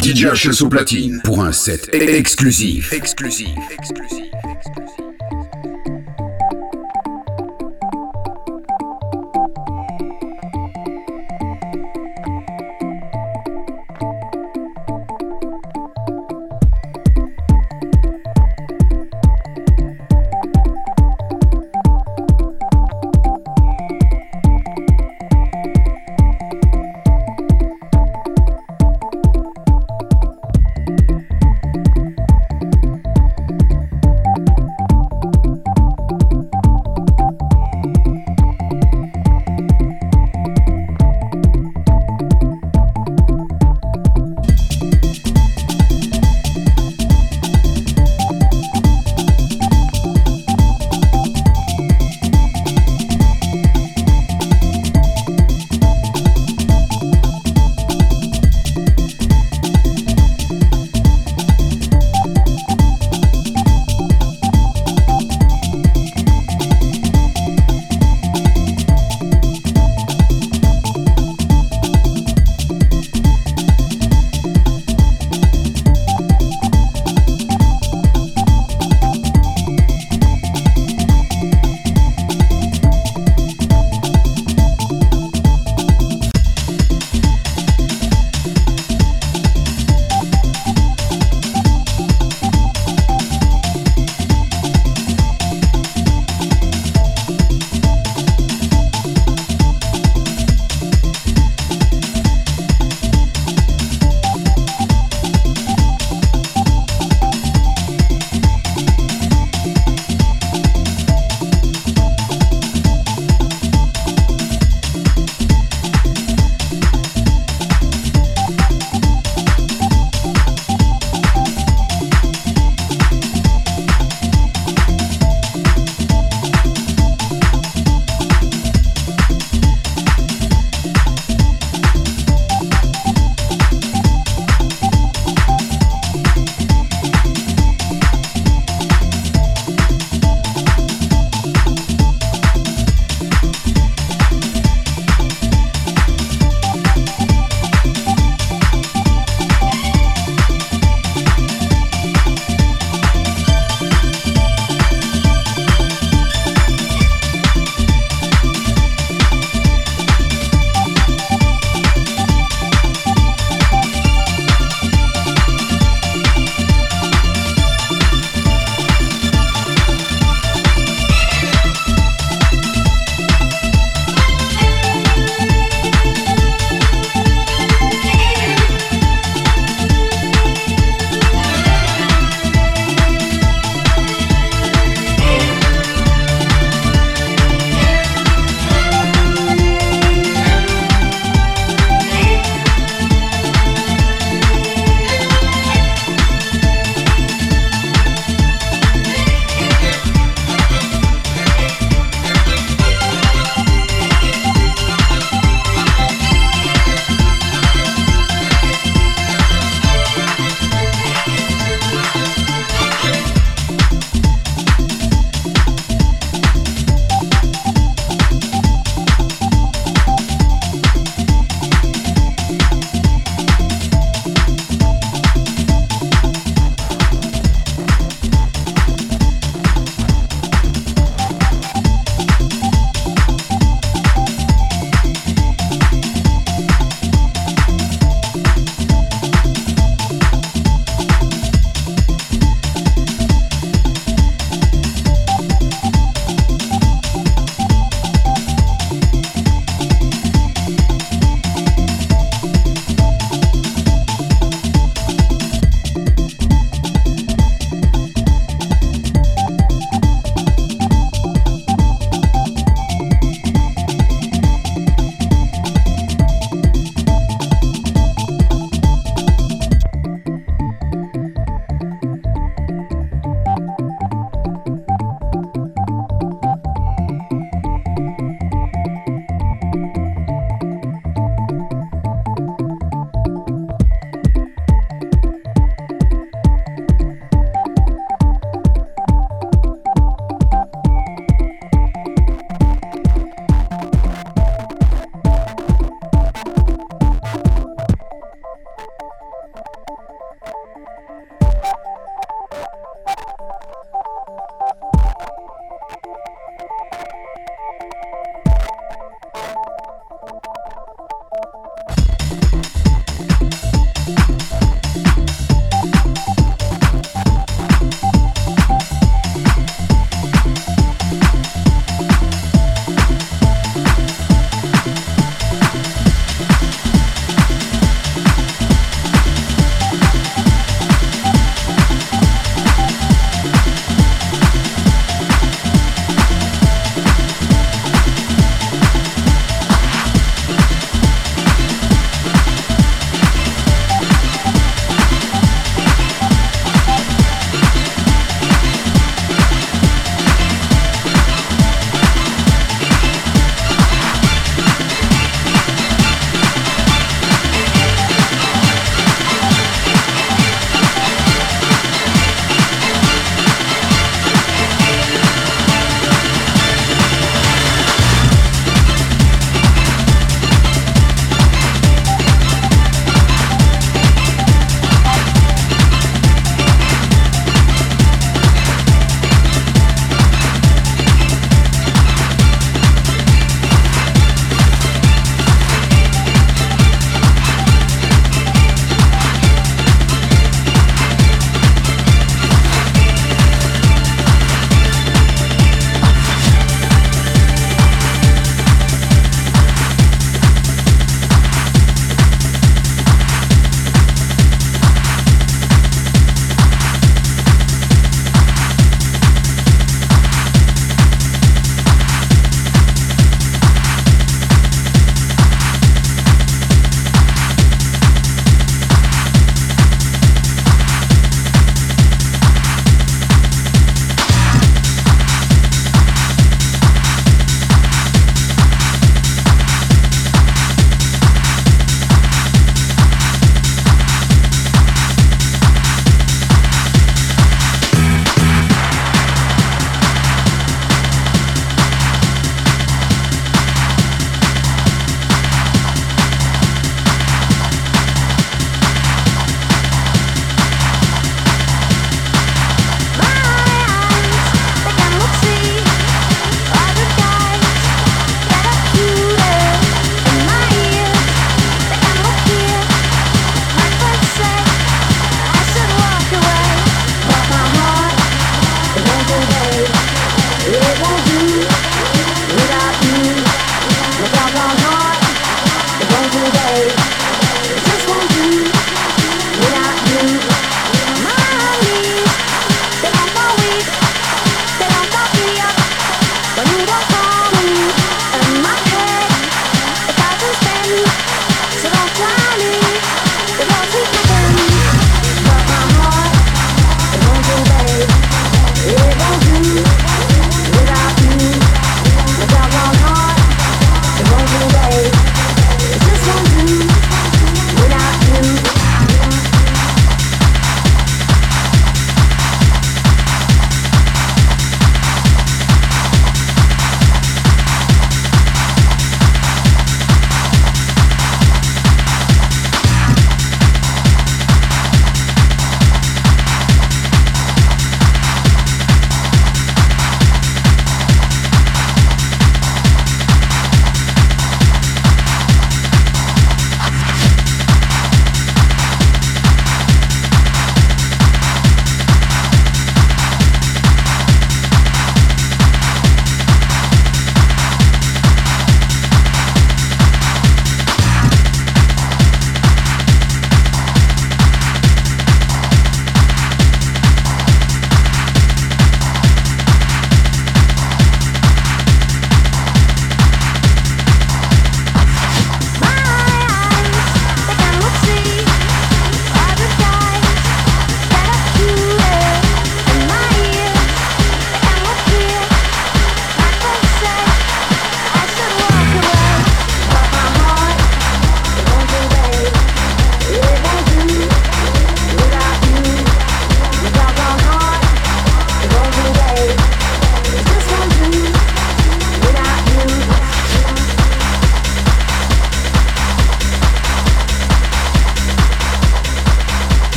DJ au platine pour un set exclusif. Exclusif. Exclusif. coming.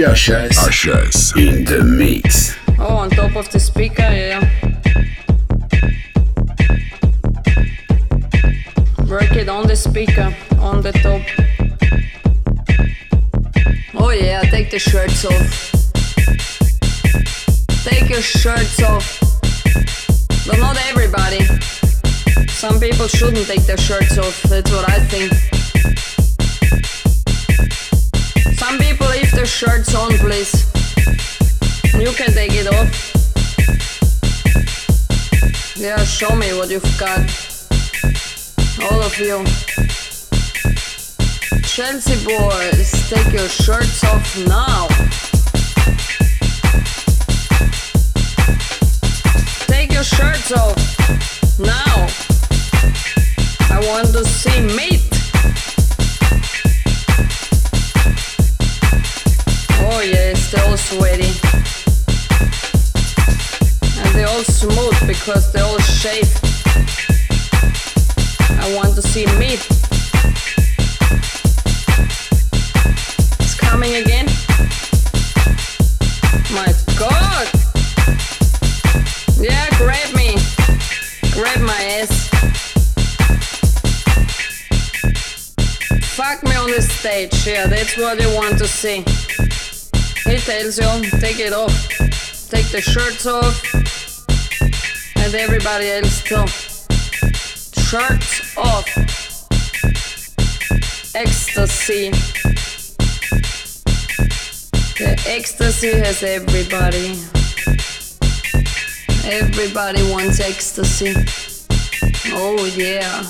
HS. HS in the mix. Oh, on top of the speaker, yeah. Work it on the speaker, on the top. Oh yeah, take the shirts off. Take your shirts off. But not everybody. Some people shouldn't take their shirts off, that's what I think. The shirts on, please. You can take it off. Yeah, show me what you've got. All of you. Chelsea boys, take your shirts off now. Take your shirts off now. I want to see meat. Oh yes, they're all sweaty. And they're all smooth because they're all shaved. I want to see meat. It's coming again. My god! Yeah, grab me. Grab my ass. Fuck me on the stage, yeah, that's what you want to see. He tells you, take it off. Take the shirts off. And everybody else too. Shirts off. Ecstasy. The ecstasy has everybody. Everybody wants ecstasy. Oh yeah.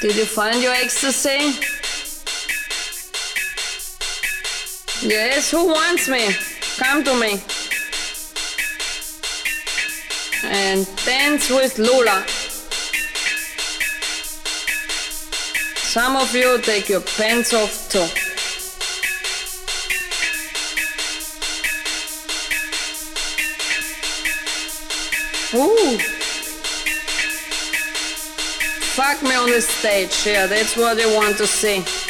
Did you find your ecstasy? Yes, who wants me? Come to me. And dance with Lula. Some of you take your pants off too. Ooh. Fuck me on the stage, yeah, that's what you want to see.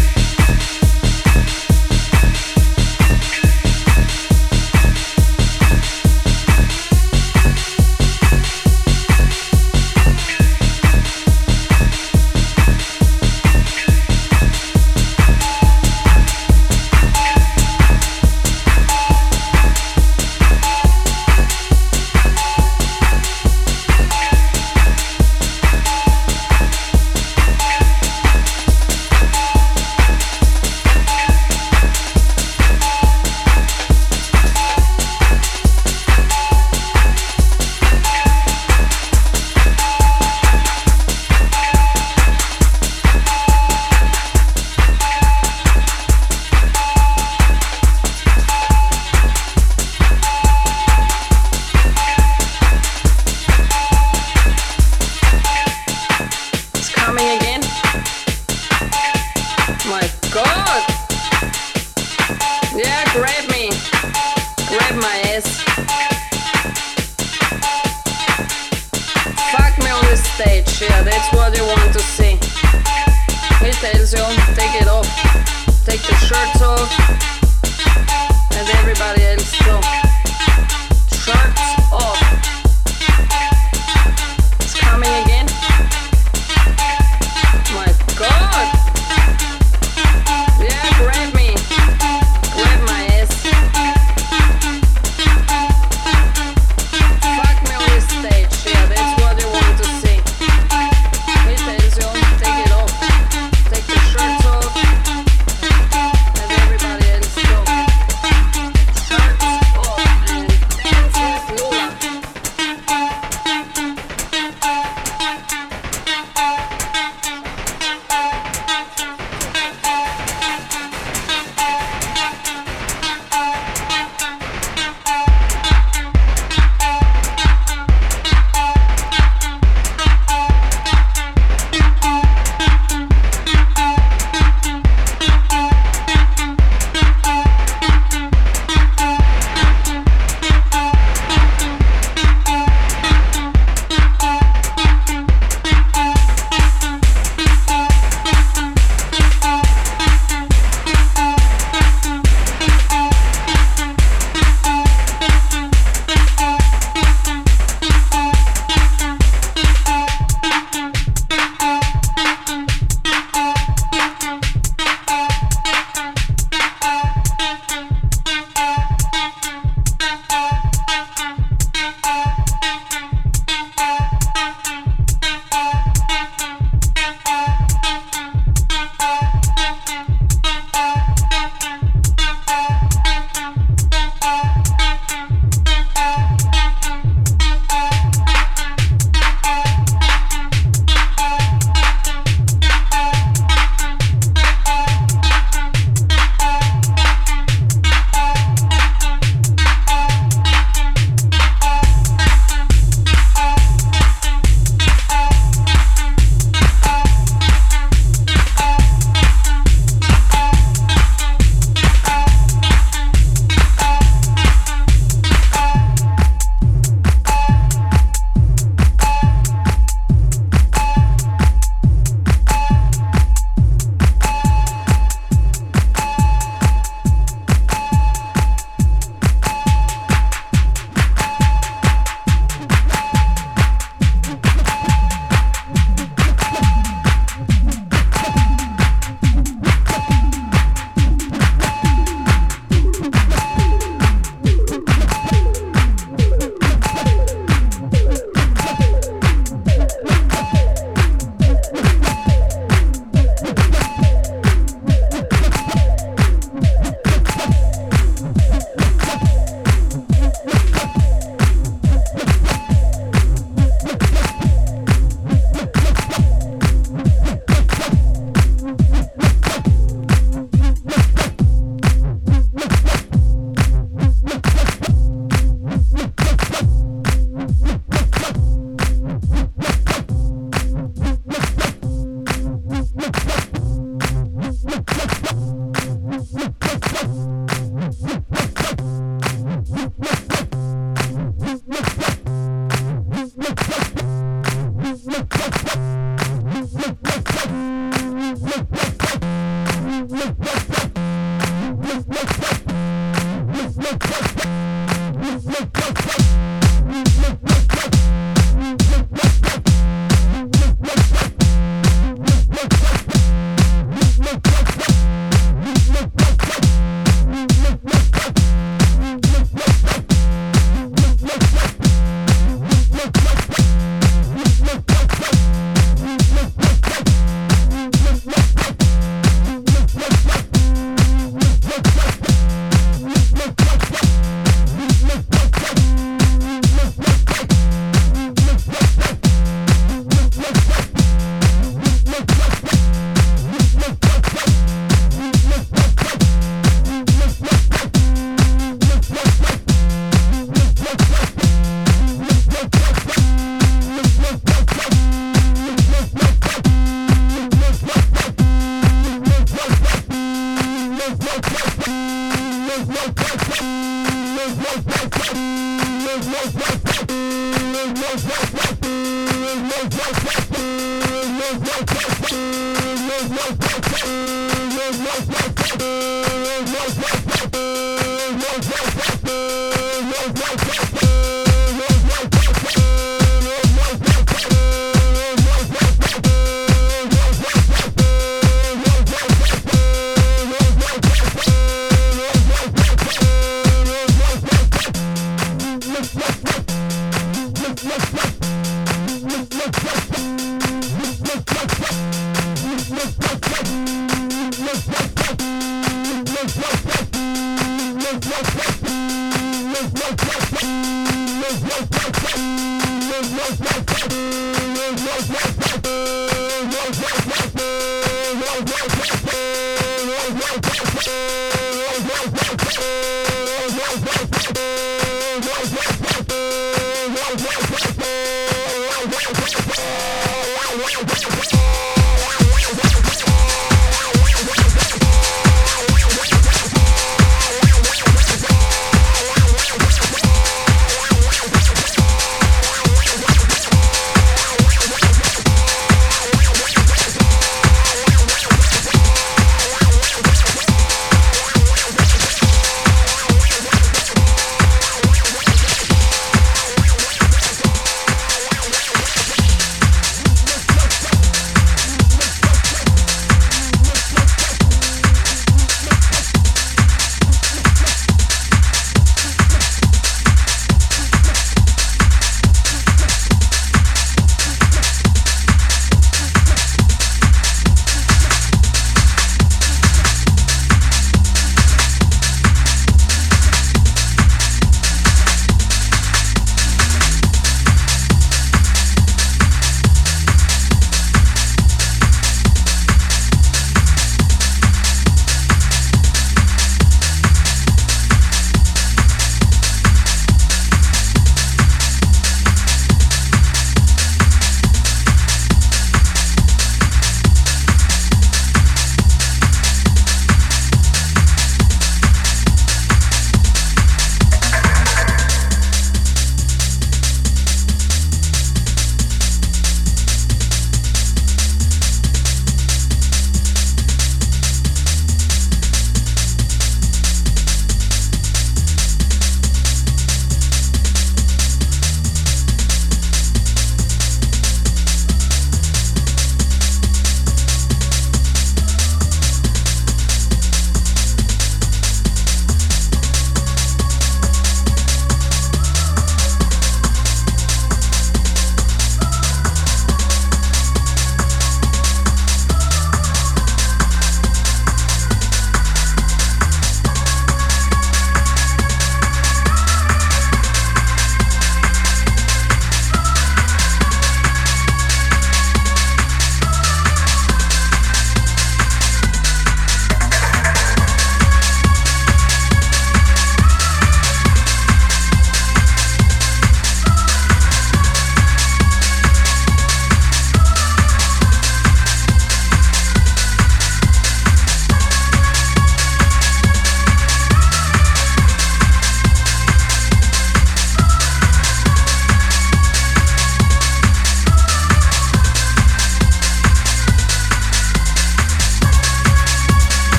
Everybody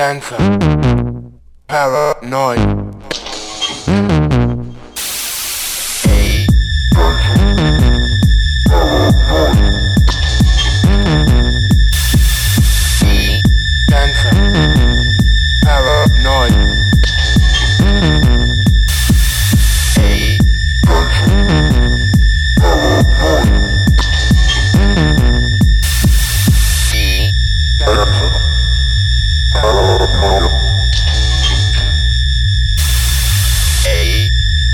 dancer,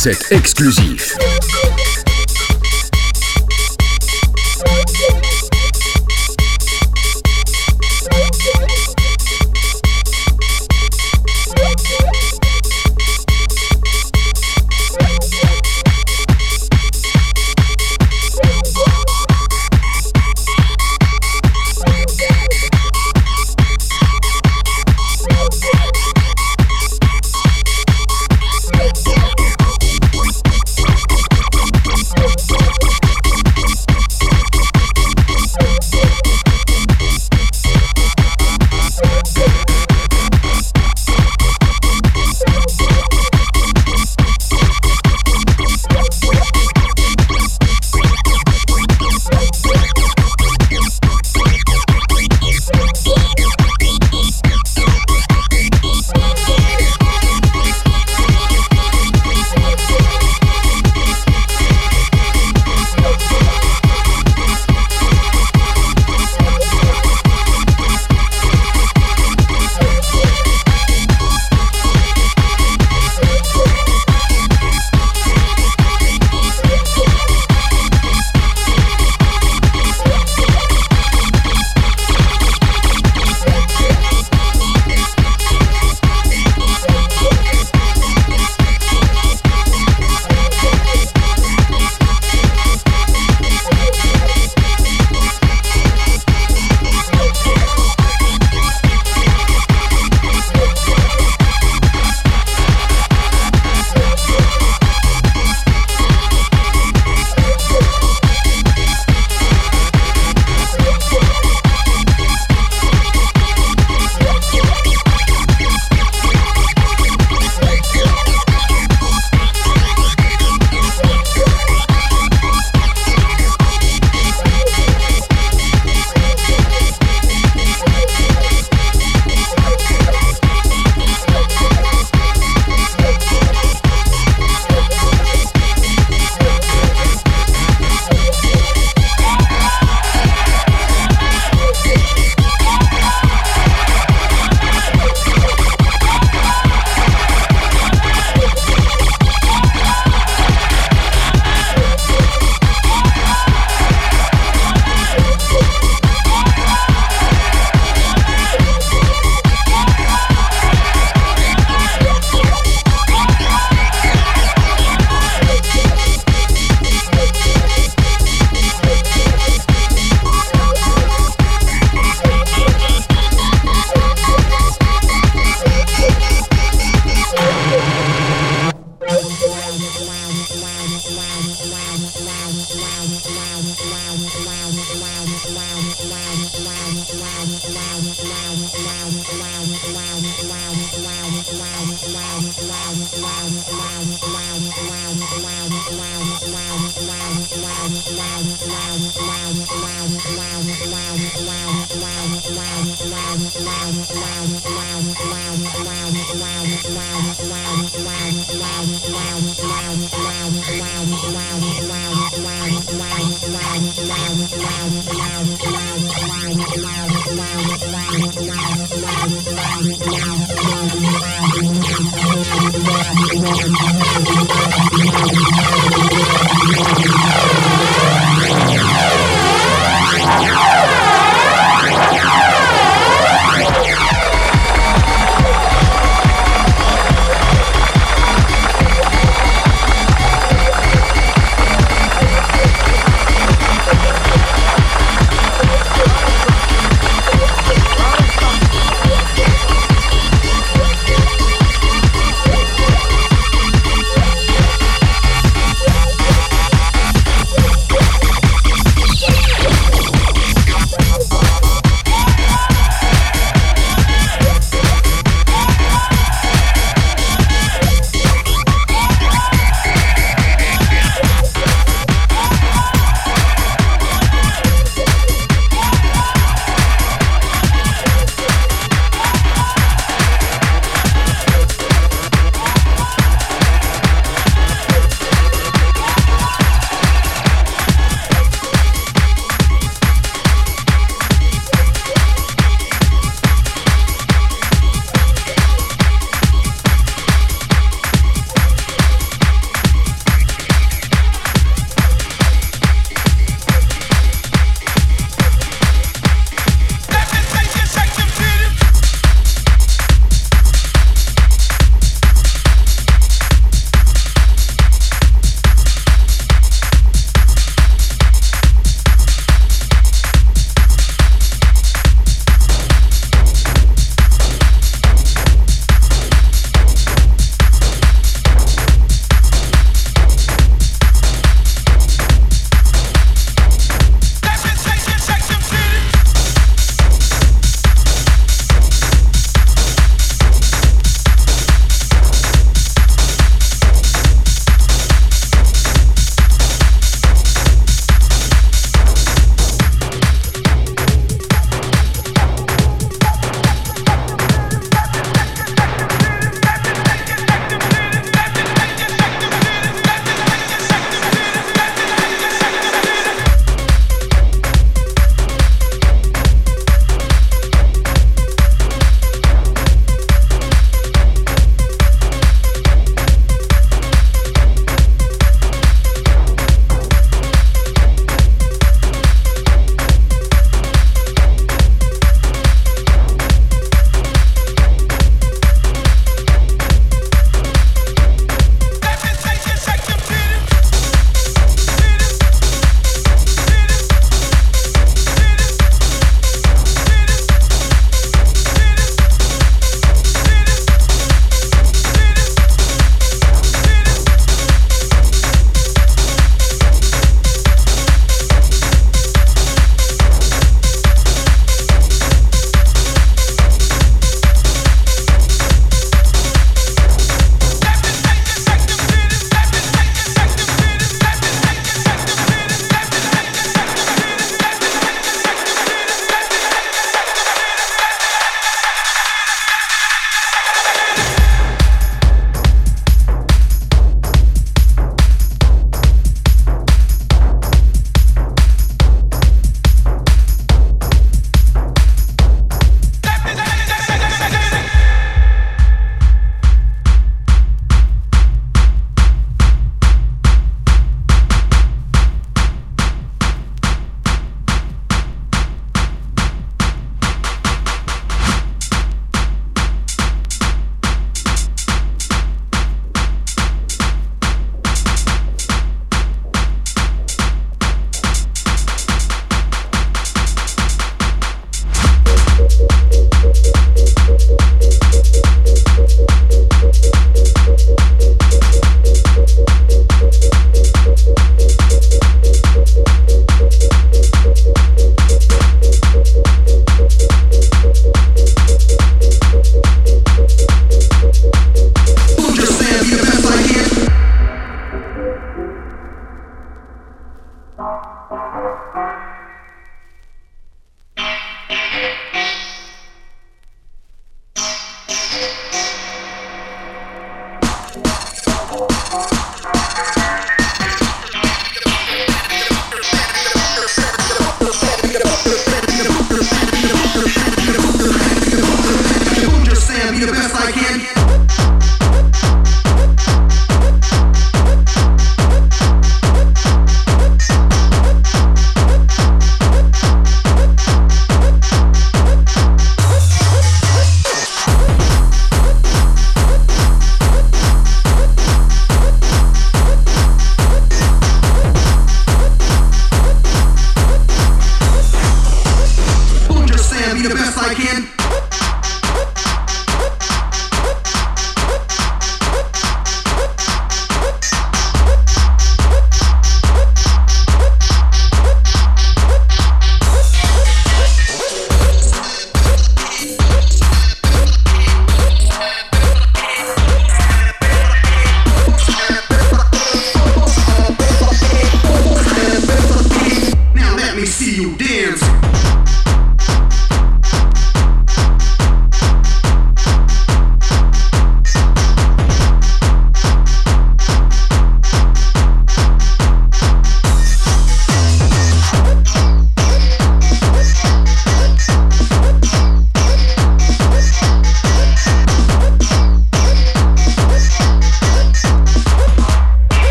set exclusif.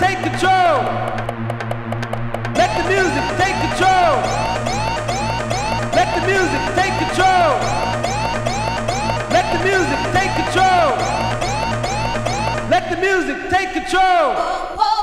take control. Let the music take control. Let the music take control. Let the music take control. Let the music take control.